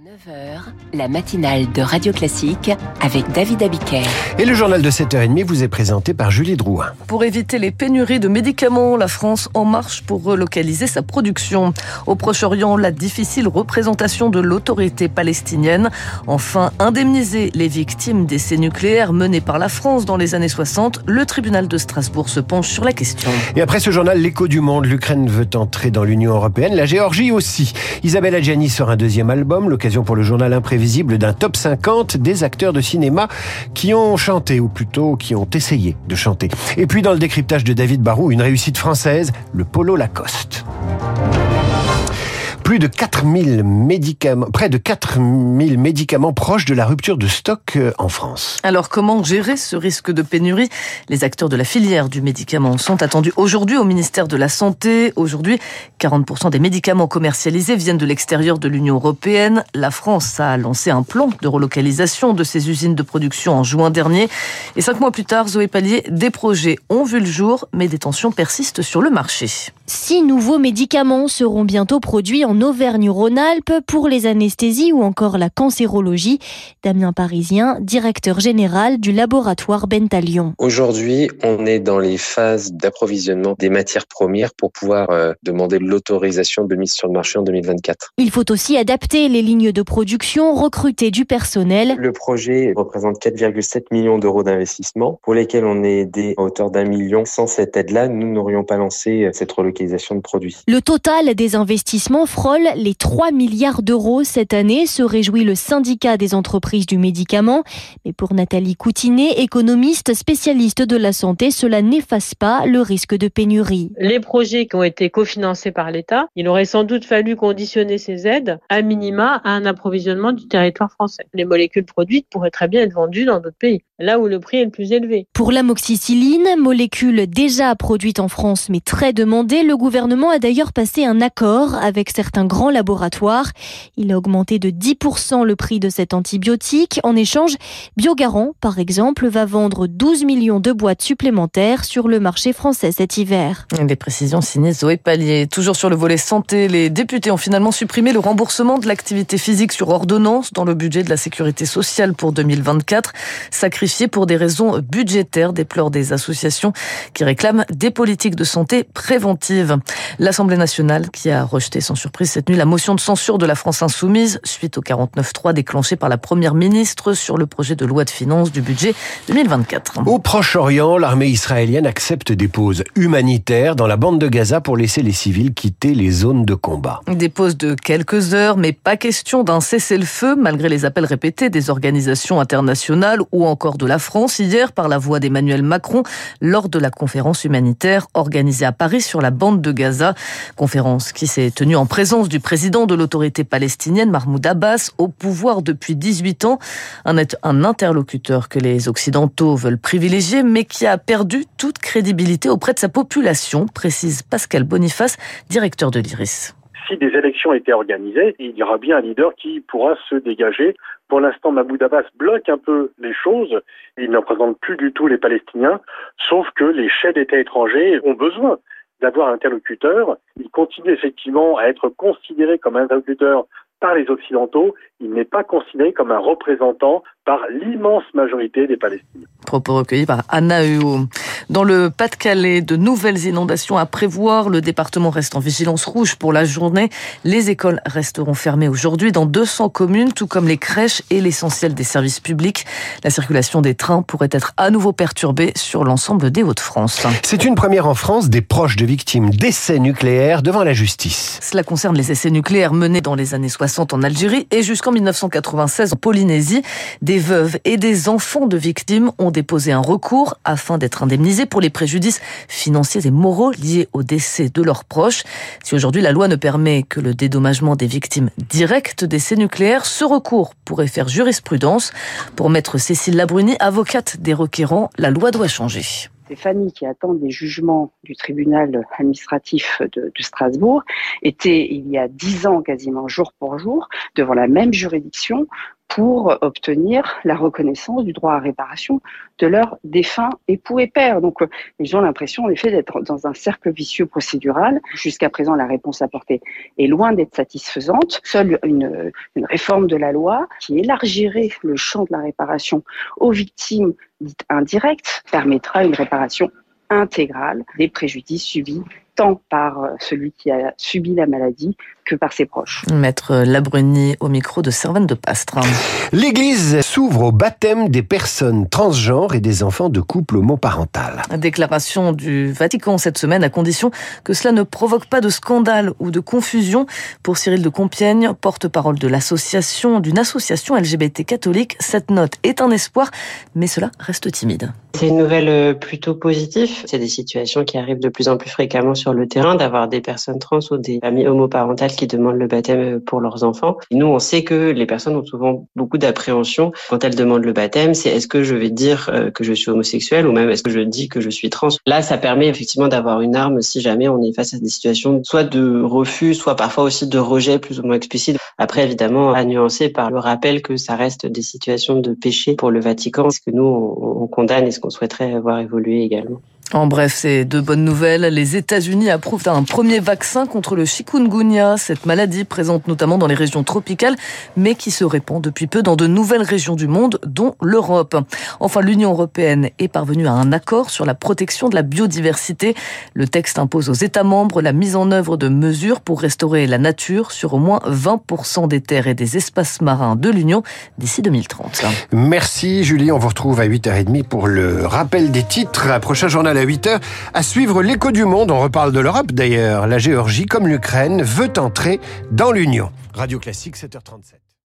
9h, la matinale de Radio Classique avec David Abiker. Et le journal de 7h30 vous est présenté par Julie Drouin. Pour éviter les pénuries de médicaments, la France en marche pour relocaliser sa production. Au Proche-Orient, la difficile représentation de l'autorité palestinienne. Enfin, indemniser les victimes d'essais nucléaires menés par la France dans les années 60. Le tribunal de Strasbourg se penche sur la question. Et après ce journal, l'écho du monde, l'Ukraine veut entrer dans l'Union européenne, la Géorgie aussi. Isabelle Adjani sort un deuxième album, l'occasion pour le journal imprévisible d'un top 50 des acteurs de cinéma qui ont chanté, ou plutôt qui ont essayé de chanter. Et puis dans le décryptage de David Barou, une réussite française, le polo Lacoste plus de 4000 médicaments, près de 4000 médicaments proches de la rupture de stock euh, en France. Alors comment gérer ce risque de pénurie? Les acteurs de la filière du médicament sont attendus aujourd'hui au ministère de la Santé. Aujourd'hui, 40% des médicaments commercialisés viennent de l'extérieur de l'Union européenne. La France a lancé un plan de relocalisation de ses usines de production en juin dernier. Et cinq mois plus tard, Zoé Pallier, des projets ont vu le jour, mais des tensions persistent sur le marché. Six nouveaux médicaments seront bientôt produits en Auvergne-Rhône-Alpes pour les anesthésies ou encore la cancérologie. Damien Parisien, directeur général du laboratoire Bentalion. Aujourd'hui, on est dans les phases d'approvisionnement des matières premières pour pouvoir euh, demander l'autorisation de mise sur le marché en 2024. Il faut aussi adapter les lignes de production, recruter du personnel. Le projet représente 4,7 millions d'euros d'investissement pour lesquels on est aidé à hauteur d'un million. Sans cette aide-là, nous n'aurions pas lancé euh, cette relocalisation de produits. Le total des investissements les 3 milliards d'euros cette année, se réjouit le syndicat des entreprises du médicament. Mais pour Nathalie Coutinet, économiste spécialiste de la santé, cela n'efface pas le risque de pénurie. Les projets qui ont été cofinancés par l'État, il aurait sans doute fallu conditionner ces aides à minima à un approvisionnement du territoire français. Les molécules produites pourraient très bien être vendues dans d'autres pays, là où le prix est le plus élevé. Pour l'amoxicilline, molécule déjà produite en France mais très demandée, le gouvernement a d'ailleurs passé un accord avec certains grands laboratoires. Il a augmenté de 10% le prix de cet antibiotique. En échange, Biogarant, par exemple, va vendre 12 millions de boîtes supplémentaires sur le marché français cet hiver. Des précisions signées Zoé Pallier. Toujours sur le volet santé, les députés ont finalement supprimé le remboursement de l'activité physique sur ordonnance dans le budget de la sécurité sociale pour 2024, sacrifié pour des raisons budgétaires, déplorent des associations qui réclament des politiques de santé préventives. L'Assemblée nationale qui a rejeté sans surprise cette nuit la motion de censure de la France insoumise suite au 49-3 déclenché par la Première ministre sur le projet de loi de finances du budget 2024. Au Proche-Orient, l'armée israélienne accepte des pauses humanitaires dans la bande de Gaza pour laisser les civils quitter les zones de combat. Des pauses de quelques heures, mais pas question d'un cessez-le-feu malgré les appels répétés des organisations internationales ou encore de la France hier par la voix d'Emmanuel Macron lors de la conférence humanitaire organisée à Paris sur la bande de Gaza. Conférence qui s'est tenue en présence du président de l'autorité palestinienne, Mahmoud Abbas, au pouvoir depuis 18 ans. Un interlocuteur que les Occidentaux veulent privilégier, mais qui a perdu toute crédibilité auprès de sa population, précise Pascal Boniface, directeur de l'IRIS si des élections étaient organisées, il y aura bien un leader qui pourra se dégager. Pour l'instant, Mahmoud Abbas bloque un peu les choses. Il ne représente plus du tout les Palestiniens, sauf que les chefs d'État étrangers ont besoin d'avoir un interlocuteur. Il continue effectivement à être considéré comme un interlocuteur par les Occidentaux. Il n'est pas considéré comme un représentant par l'immense majorité des Palestiniens. Propos recueillis par Anna Huo. Dans le Pas-de-Calais, de nouvelles inondations à prévoir. Le département reste en vigilance rouge pour la journée. Les écoles resteront fermées aujourd'hui dans 200 communes, tout comme les crèches et l'essentiel des services publics. La circulation des trains pourrait être à nouveau perturbée sur l'ensemble des Hauts-de-France. C'est une première en France des proches de victimes d'essais nucléaires devant la justice. Cela concerne les essais nucléaires menés dans les années 60 en Algérie et jusqu'en 1996 en Polynésie. Des veuves et des enfants de victimes ont déposé un recours afin d'être indemnisés pour les préjudices financiers et moraux liés au décès de leurs proches. Si aujourd'hui la loi ne permet que le dédommagement des victimes directes d'essais nucléaires, ce recours pourrait faire jurisprudence. Pour maître Cécile Labruni, avocate des requérants, la loi doit changer ces familles qui attendent des jugements du tribunal administratif de, de, Strasbourg étaient il y a dix ans quasiment jour pour jour devant la même juridiction pour obtenir la reconnaissance du droit à réparation de leurs défunts époux et pères. Donc, ils ont l'impression, en effet, d'être dans un cercle vicieux procédural. Jusqu'à présent, la réponse apportée est loin d'être satisfaisante. Seule une, une réforme de la loi qui élargirait le champ de la réparation aux victimes dites indirectes permettra une réparation intégrale des préjudices subis tant par celui qui a subi la maladie que par ses proches. Maître Labruni au micro de Servane de Pastre. L'Église s'ouvre au baptême des personnes transgenres et des enfants de couple homoparental. Déclaration du Vatican cette semaine à condition que cela ne provoque pas de scandale ou de confusion. Pour Cyril de Compiègne, porte-parole de l'association, d'une association LGBT catholique, cette note est un espoir, mais cela reste timide. C'est une nouvelle plutôt positive. C'est des situations qui arrivent de plus en plus fréquemment sur le terrain, d'avoir des personnes trans ou des familles homoparentales qui demandent le baptême pour leurs enfants. Nous, on sait que les personnes ont souvent beaucoup d'appréhension quand elles demandent le baptême. C'est est-ce que je vais dire que je suis homosexuel ou même est-ce que je dis que je suis trans? Là, ça permet effectivement d'avoir une arme si jamais on est face à des situations soit de refus, soit parfois aussi de rejet plus ou moins explicite. Après, évidemment, à nuancer par le rappel que ça reste des situations de péché pour le Vatican, ce que nous, on, condamne et ce qu'on souhaiterait voir évoluer également. En bref, c'est de bonnes nouvelles. Les États-Unis approuvent un premier vaccin contre le chikungunya, cette maladie présente notamment dans les régions tropicales, mais qui se répand depuis peu dans de nouvelles régions du monde, dont l'Europe. Enfin, l'Union européenne est parvenue à un accord sur la protection de la biodiversité. Le texte impose aux États membres la mise en œuvre de mesures pour restaurer la nature sur au moins 20% des terres et des espaces marins de l'Union d'ici 2030. Merci Julie, on vous retrouve à 8h30 pour le rappel des titres. À 8h. À suivre l'écho du monde, on reparle de l'Europe d'ailleurs. La Géorgie, comme l'Ukraine, veut entrer dans l'Union. Radio Classique, 7h37.